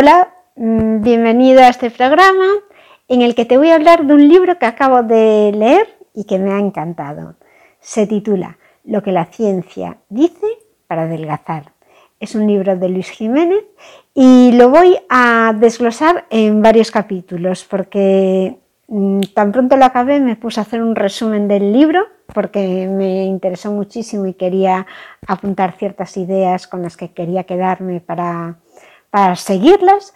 Hola, mm, bienvenido a este programa en el que te voy a hablar de un libro que acabo de leer y que me ha encantado. Se titula Lo que la ciencia dice para adelgazar. Es un libro de Luis Jiménez y lo voy a desglosar en varios capítulos porque mm, tan pronto lo acabé me puse a hacer un resumen del libro porque me interesó muchísimo y quería apuntar ciertas ideas con las que quería quedarme para para seguirlas.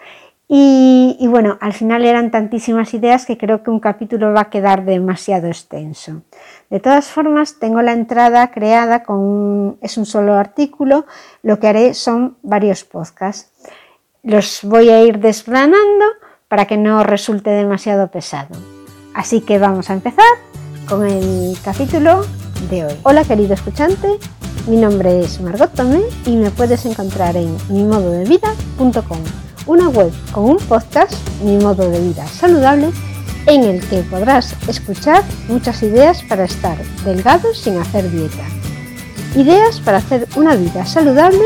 Y, bueno, al final eran tantísimas ideas que creo que un capítulo va a quedar demasiado extenso. De todas formas, tengo la entrada creada con es un solo artículo. Lo que haré son varios podcasts. Los voy a ir desgranando para que no resulte demasiado pesado. Así que vamos a empezar con el capítulo de hoy. Hola querido escuchante, mi nombre es Margot Tomé y me puedes encontrar en mimododevida.com, una web con un podcast, Mi Modo de Vida Saludable, en el que podrás escuchar muchas ideas para estar delgado sin hacer dieta. Ideas para hacer una vida saludable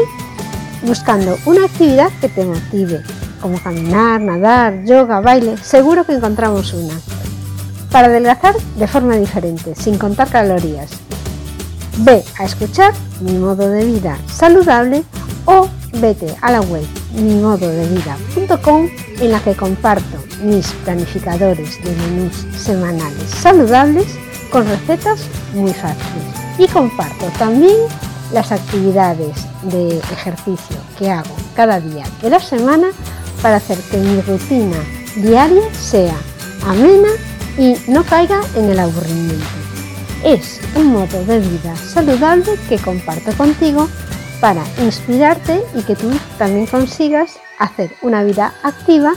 buscando una actividad que te motive, como caminar, nadar, yoga, baile, seguro que encontramos una. Para adelgazar de forma diferente, sin contar calorías, Ve a escuchar Mi modo de vida saludable o vete a la web mimododevida.com en la que comparto mis planificadores de menús semanales saludables con recetas muy fáciles. Y comparto también las actividades de ejercicio que hago cada día de la semana para hacer que mi rutina diaria sea amena y no caiga en el aburrimiento es un modo de vida saludable que comparto contigo para inspirarte y que tú también consigas hacer una vida activa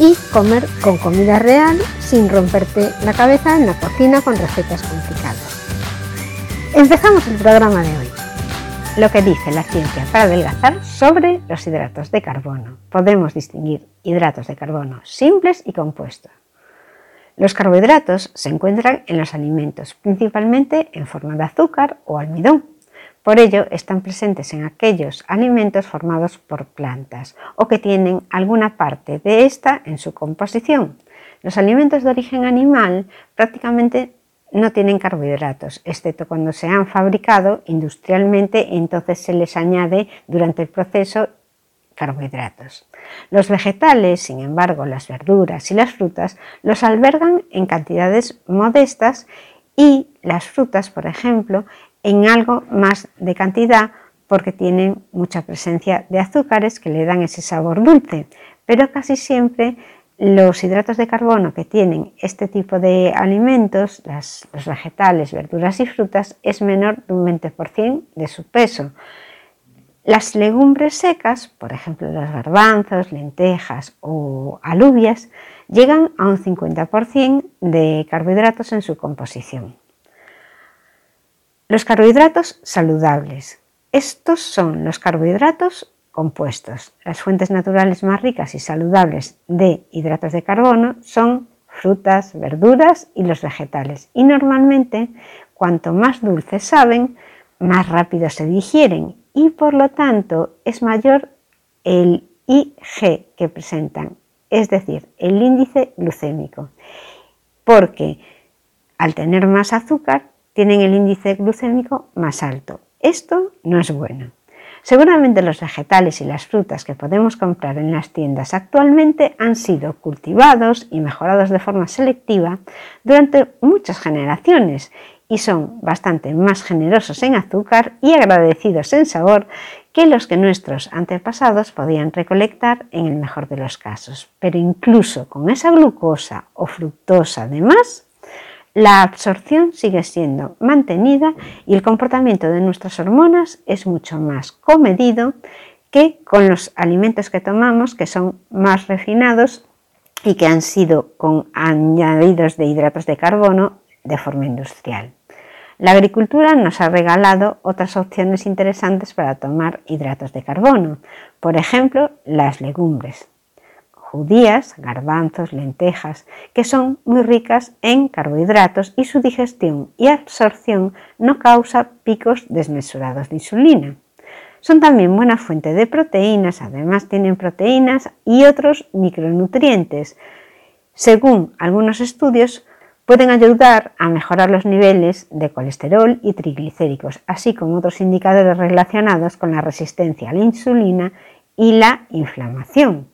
y comer con comida real sin romperte la cabeza en la cocina con recetas complicadas. Empezamos el programa de hoy. Lo que dice la ciencia para adelgazar sobre los hidratos de carbono. Podemos distinguir hidratos de carbono simples y compuestos. Los carbohidratos se encuentran en los alimentos, principalmente en forma de azúcar o almidón. Por ello, están presentes en aquellos alimentos formados por plantas o que tienen alguna parte de esta en su composición. Los alimentos de origen animal prácticamente no tienen carbohidratos, excepto cuando se han fabricado industrialmente, entonces se les añade durante el proceso carbohidratos. Los vegetales, sin embargo, las verduras y las frutas los albergan en cantidades modestas y las frutas, por ejemplo, en algo más de cantidad porque tienen mucha presencia de azúcares que le dan ese sabor dulce, pero casi siempre los hidratos de carbono que tienen este tipo de alimentos, los vegetales, verduras y frutas, es menor de un 20% de su peso. Las legumbres secas, por ejemplo los garbanzos, lentejas o alubias, llegan a un 50% de carbohidratos en su composición. Los carbohidratos saludables. Estos son los carbohidratos compuestos. Las fuentes naturales más ricas y saludables de hidratos de carbono son frutas, verduras y los vegetales. Y normalmente, cuanto más dulces saben, más rápido se digieren y por lo tanto es mayor el IG que presentan, es decir, el índice glucémico, porque al tener más azúcar tienen el índice glucémico más alto. Esto no es bueno. Seguramente los vegetales y las frutas que podemos comprar en las tiendas actualmente han sido cultivados y mejorados de forma selectiva durante muchas generaciones y son bastante más generosos en azúcar y agradecidos en sabor que los que nuestros antepasados podían recolectar en el mejor de los casos. Pero incluso con esa glucosa o fructosa de más, la absorción sigue siendo mantenida y el comportamiento de nuestras hormonas es mucho más comedido que con los alimentos que tomamos que son más refinados y que han sido con añadidos de hidratos de carbono de forma industrial. La agricultura nos ha regalado otras opciones interesantes para tomar hidratos de carbono, por ejemplo, las legumbres judías, garbanzos, lentejas, que son muy ricas en carbohidratos y su digestión y absorción no causa picos desmesurados de insulina. Son también buena fuente de proteínas, además tienen proteínas y otros micronutrientes. Según algunos estudios, pueden ayudar a mejorar los niveles de colesterol y triglicéridos, así como otros indicadores relacionados con la resistencia a la insulina y la inflamación.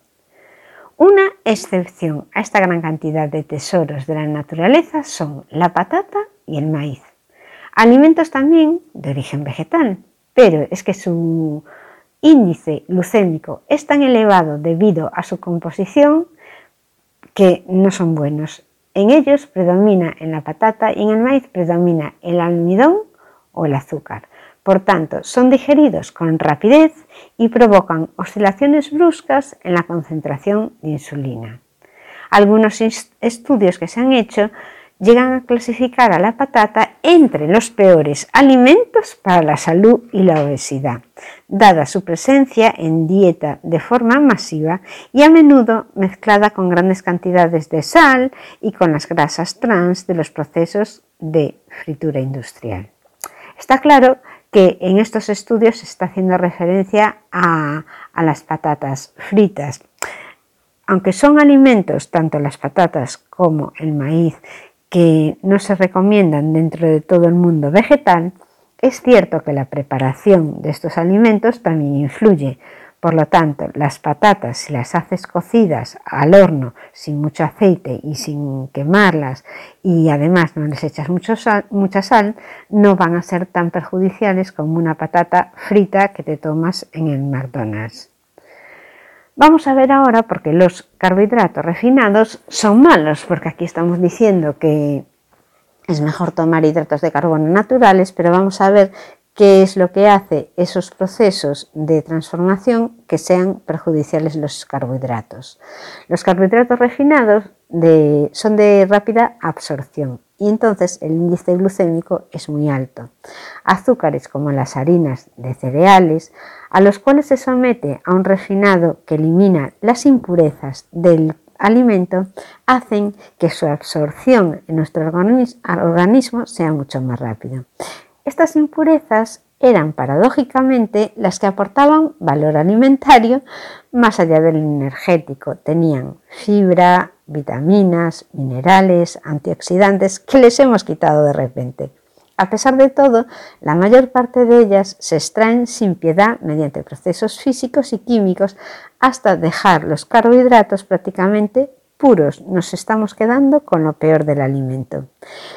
Una excepción a esta gran cantidad de tesoros de la naturaleza son la patata y el maíz. Alimentos también de origen vegetal, pero es que su índice glucémico es tan elevado debido a su composición que no son buenos. En ellos predomina en la patata y en el maíz predomina el almidón o el azúcar. Por tanto, son digeridos con rapidez y provocan oscilaciones bruscas en la concentración de insulina. Algunos estudios que se han hecho llegan a clasificar a la patata entre los peores alimentos para la salud y la obesidad, dada su presencia en dieta de forma masiva y a menudo mezclada con grandes cantidades de sal y con las grasas trans de los procesos de fritura industrial. Está claro que en estos estudios se está haciendo referencia a, las patatas fritas. Aunque son alimentos, tanto las patatas como el maíz, que no se recomiendan dentro de todo el mundo vegetal, es cierto que la preparación de estos alimentos también influye, por lo tanto, las patatas, si las haces cocidas al horno sin mucho aceite y sin quemarlas y además no les echas mucha sal, no van a ser tan perjudiciales como una patata frita que te tomas en el McDonald's. Vamos a ver ahora por qué los carbohidratos refinados son malos, porque aquí estamos diciendo que es mejor tomar hidratos de carbono naturales, pero vamos a ver qué es lo que hace esos procesos de transformación que sean perjudiciales los carbohidratos. Los carbohidratos refinados son de rápida absorción y entonces el índice glucémico es muy alto. Azúcares como las harinas de cereales, a los cuales se somete a un refinado que elimina las impurezas del alimento, hacen que su absorción en nuestro organismo sea mucho más rápida. Estas impurezas eran paradójicamente las que aportaban valor alimentario más allá del energético. Tenían fibra, vitaminas, minerales, antioxidantes que les hemos quitado de repente. A pesar de todo, la mayor parte de ellas se extraen sin piedad mediante procesos físicos y químicos hasta dejar los carbohidratos prácticamente puros, nos estamos quedando con lo peor del alimento.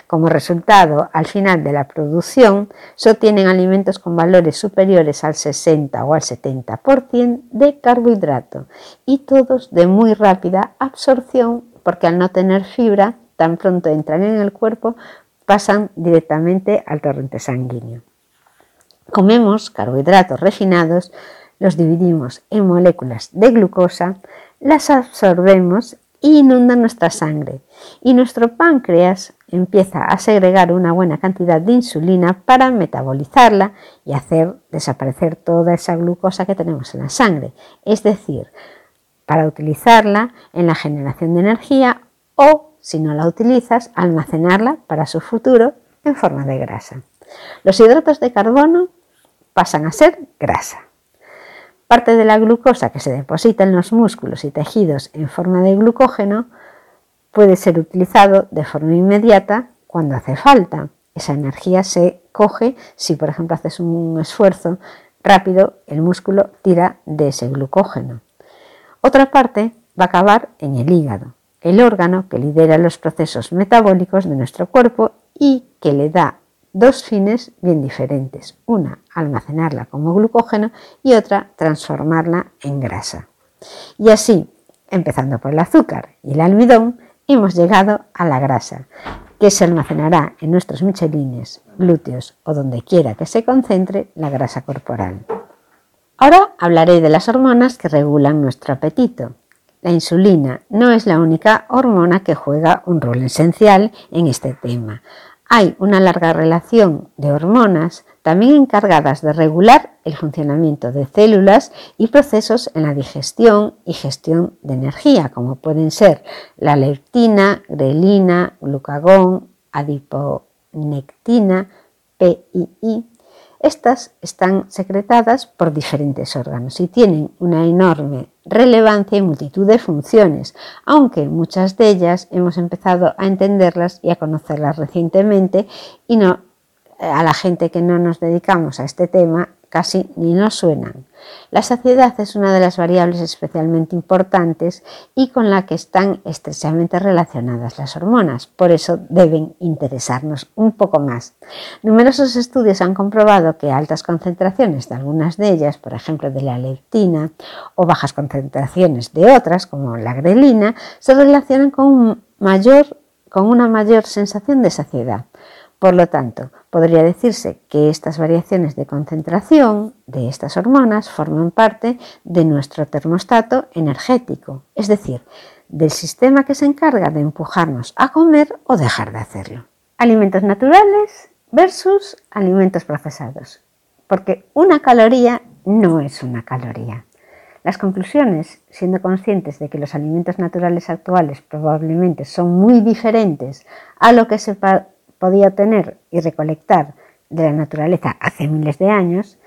Como resultado, al final de la producción, se obtienen alimentos con valores superiores al 60 o al 70% de carbohidrato y todos de muy rápida absorción porque al no tener fibra, tan pronto entran en el cuerpo, pasan directamente al torrente sanguíneo. Comemos carbohidratos refinados, los dividimos en moléculas de glucosa, las absorbemos inunda nuestra sangre y nuestro páncreas empieza a segregar una buena cantidad de insulina para metabolizarla y hacer desaparecer toda esa glucosa que tenemos en la sangre, es decir, para utilizarla en la generación de energía o, si no la utilizas, almacenarla para su futuro en forma de grasa. Los hidratos de carbono pasan a ser grasa. Parte de la glucosa que se deposita en los músculos y tejidos en forma de glucógeno puede ser utilizado de forma inmediata cuando hace falta. Esa energía se coge si, por ejemplo, haces un esfuerzo rápido, el músculo tira de ese glucógeno. Otra parte va a acabar en el hígado, el órgano que lidera los procesos metabólicos de nuestro cuerpo y que le da dos fines bien diferentes. Una, almacenarla como glucógeno y otra, transformarla en grasa. Y así, empezando por el azúcar y el almidón, hemos llegado a la grasa, que se almacenará en nuestros michelines, glúteos o donde quiera que se concentre la grasa corporal. Ahora hablaré de las hormonas que regulan nuestro apetito. La insulina no es la única hormona que juega un rol esencial en este tema. Hay una larga relación de hormonas también encargadas de regular el funcionamiento de células y procesos en la digestión y gestión de energía, como pueden ser la leptina, grelina, glucagón, adiponectina, PII, Estas están secretadas por diferentes órganos y tienen una enorme relevancia y multitud de funciones, aunque muchas de ellas hemos empezado a entenderlas y a conocerlas recientemente y no a la gente que no nos dedicamos a este tema casi ni nos suenan. La saciedad es una de las variables especialmente importantes y con la que están estrechamente relacionadas las hormonas, por eso deben interesarnos un poco más. Numerosos estudios han comprobado que altas concentraciones de algunas de ellas, por ejemplo de la leptina, o bajas concentraciones de otras, como la grelina, se relacionan con, con una mayor sensación de saciedad. Por lo tanto, podría decirse que estas variaciones de concentración de estas hormonas forman parte de nuestro termostato energético, es decir, del sistema que se encarga de empujarnos a comer o dejar de hacerlo. Alimentos naturales versus alimentos procesados, porque una caloría no es una caloría. Las conclusiones, siendo conscientes de que los alimentos naturales actuales probablemente son muy diferentes a lo que se podía tener y recolectar de la naturaleza hace miles de años,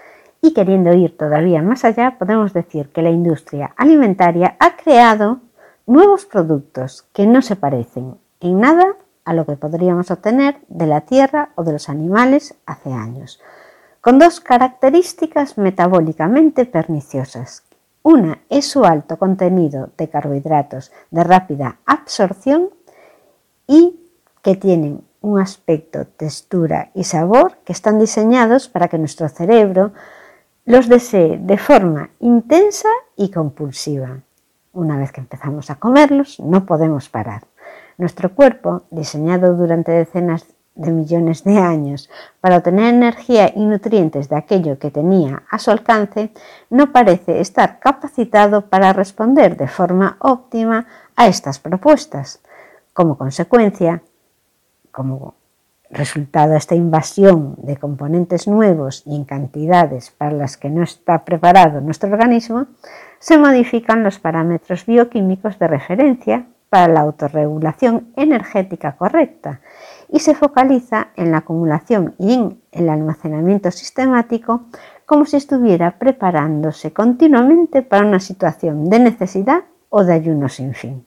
y queriendo ir todavía más allá, podemos decir que la industria alimentaria ha creado nuevos productos que no se parecen en nada a lo que podríamos obtener de la tierra o de los animales hace años, con dos características metabólicamente perniciosas. Una es su alto contenido de carbohidratos de rápida absorción y que tienen un aspecto, textura y sabor que están diseñados para que nuestro cerebro los desee de forma intensa y compulsiva. Una vez que empezamos a comerlos, no podemos parar. Nuestro cuerpo, diseñado durante decenas de millones de años para obtener energía y nutrientes de aquello que tenía a su alcance, no parece estar capacitado para responder de forma óptima a estas propuestas. Como consecuencia, como resultado de esta invasión de componentes nuevos y en cantidades para las que no está preparado nuestro organismo, se modifican los parámetros bioquímicos de referencia para la autorregulación energética correcta y se focaliza en la acumulación y en el almacenamiento sistemático como si estuviera preparándose continuamente para una situación de necesidad o de ayuno sin fin.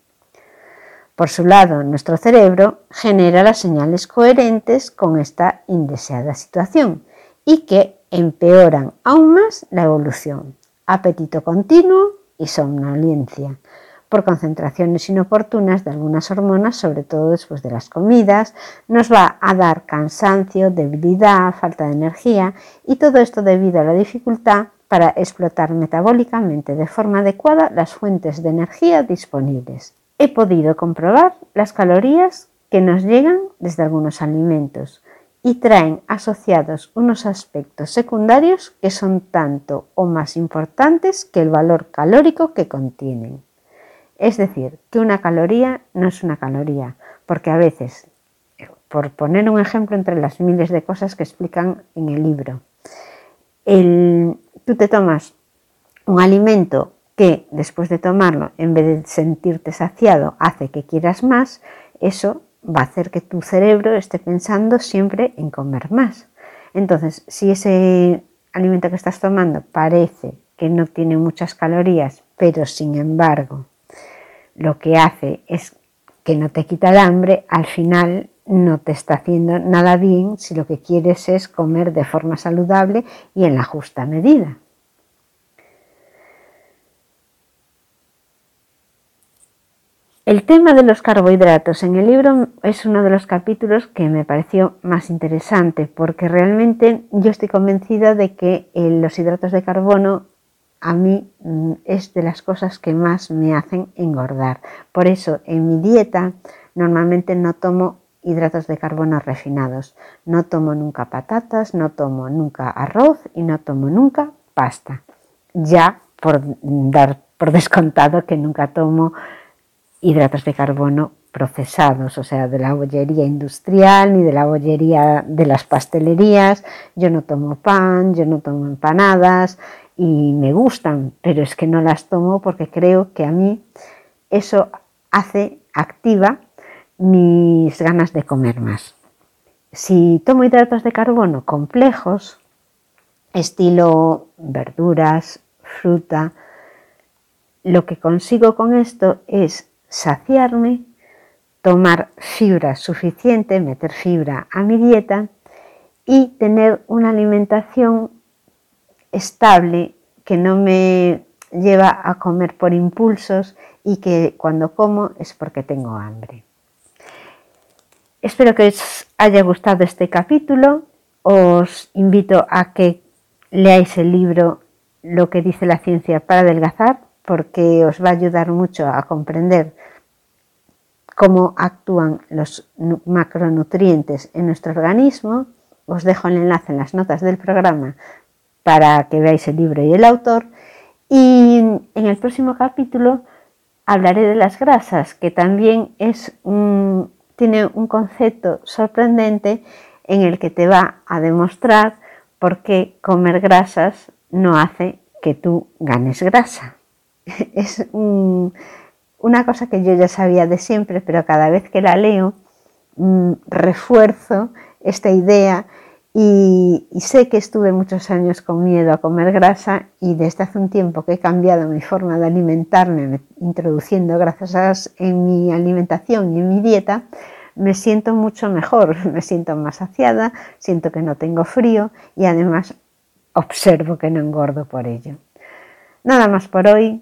Por su lado, nuestro cerebro genera las señales coherentes con esta indeseada situación y que empeoran aún más la evolución. Apetito continuo y somnolencia por concentraciones inoportunas de algunas hormonas, sobre todo después de las comidas, nos va a dar cansancio, debilidad, falta de energía y todo esto debido a la dificultad para explotar metabólicamente de forma adecuada las fuentes de energía disponibles he podido comprobar las calorías que nos llegan desde algunos alimentos y traen asociados unos aspectos secundarios que son tanto o más importantes que el valor calórico que contienen. Es decir, que una caloría no es una caloría, porque a veces, por poner un ejemplo entre las miles de cosas que explican en el libro, tú te tomas un alimento que después de tomarlo, en vez de sentirte saciado, hace que quieras más, eso va a hacer que tu cerebro esté pensando siempre en comer más. Entonces, si ese alimento que estás tomando parece que no tiene muchas calorías, pero sin embargo lo que hace es que no te quita el hambre, al final no te está haciendo nada bien si lo que quieres es comer de forma saludable y en la justa medida. El tema de los carbohidratos en el libro es uno de los capítulos que me pareció más interesante porque realmente yo estoy convencida de que eh, los hidratos de carbono a mí mm, es de las cosas que más me hacen engordar. Por eso en mi dieta normalmente no tomo hidratos de carbono refinados. No tomo nunca patatas, no tomo nunca arroz y no tomo nunca pasta. Ya por dar por descontado que nunca tomo hidratos de carbono procesados, o sea, de la bollería industrial ni de la bollería de las pastelerías. Yo no tomo pan, yo no tomo empanadas y me gustan, pero es que no las tomo porque creo que a mí eso hace, activa mis ganas de comer más. Si tomo hidratos de carbono complejos, estilo verduras, fruta. Lo que consigo con esto es saciarme, tomar fibra suficiente, meter fibra a mi dieta y tener una alimentación estable que no me lleva a comer por impulsos y que cuando como es porque tengo hambre. Espero que os haya gustado este capítulo. Os invito a que leáis el libro Lo que dice la ciencia para adelgazar porque os va a ayudar mucho a comprender cómo actúan los macronutrientes en nuestro organismo. Os dejo el enlace en las notas del programa para que veáis el libro y el autor. Y en el próximo capítulo hablaré de las grasas, que también es tiene un concepto sorprendente en el que te va a demostrar por qué comer grasas no hace que tú ganes grasa. Es una cosa que yo ya sabía de siempre, pero cada vez que la leo mm, refuerzo esta idea y, sé que estuve muchos años con miedo a comer grasa y desde hace un tiempo que he cambiado mi forma de alimentarme, introduciendo grasas en mi alimentación y en mi dieta, me siento mucho mejor, me siento más saciada, siento que no tengo frío y además observo que no engordo por ello. Nada más por hoy,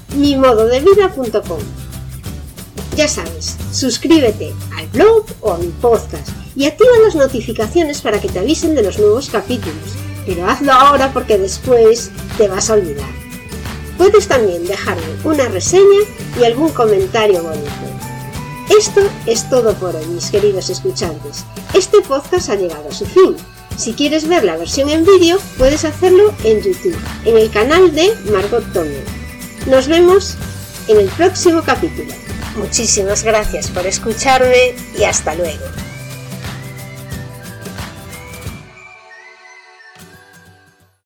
mimododevida.com. Ya sabes, suscríbete al blog o a mi podcast y activa las notificaciones para que te avisen de los nuevos capítulos. Pero hazlo ahora porque después te vas a olvidar. Puedes también dejarme una reseña y algún comentario bonito. Esto es todo por hoy, mis queridos escuchantes. Este podcast ha llegado a su fin. Si quieres ver la versión en vídeo, puedes hacerlo en YouTube, en el canal de Margot Tomé. Nos vemos en el próximo capítulo. Muchísimas gracias por escucharme y hasta luego.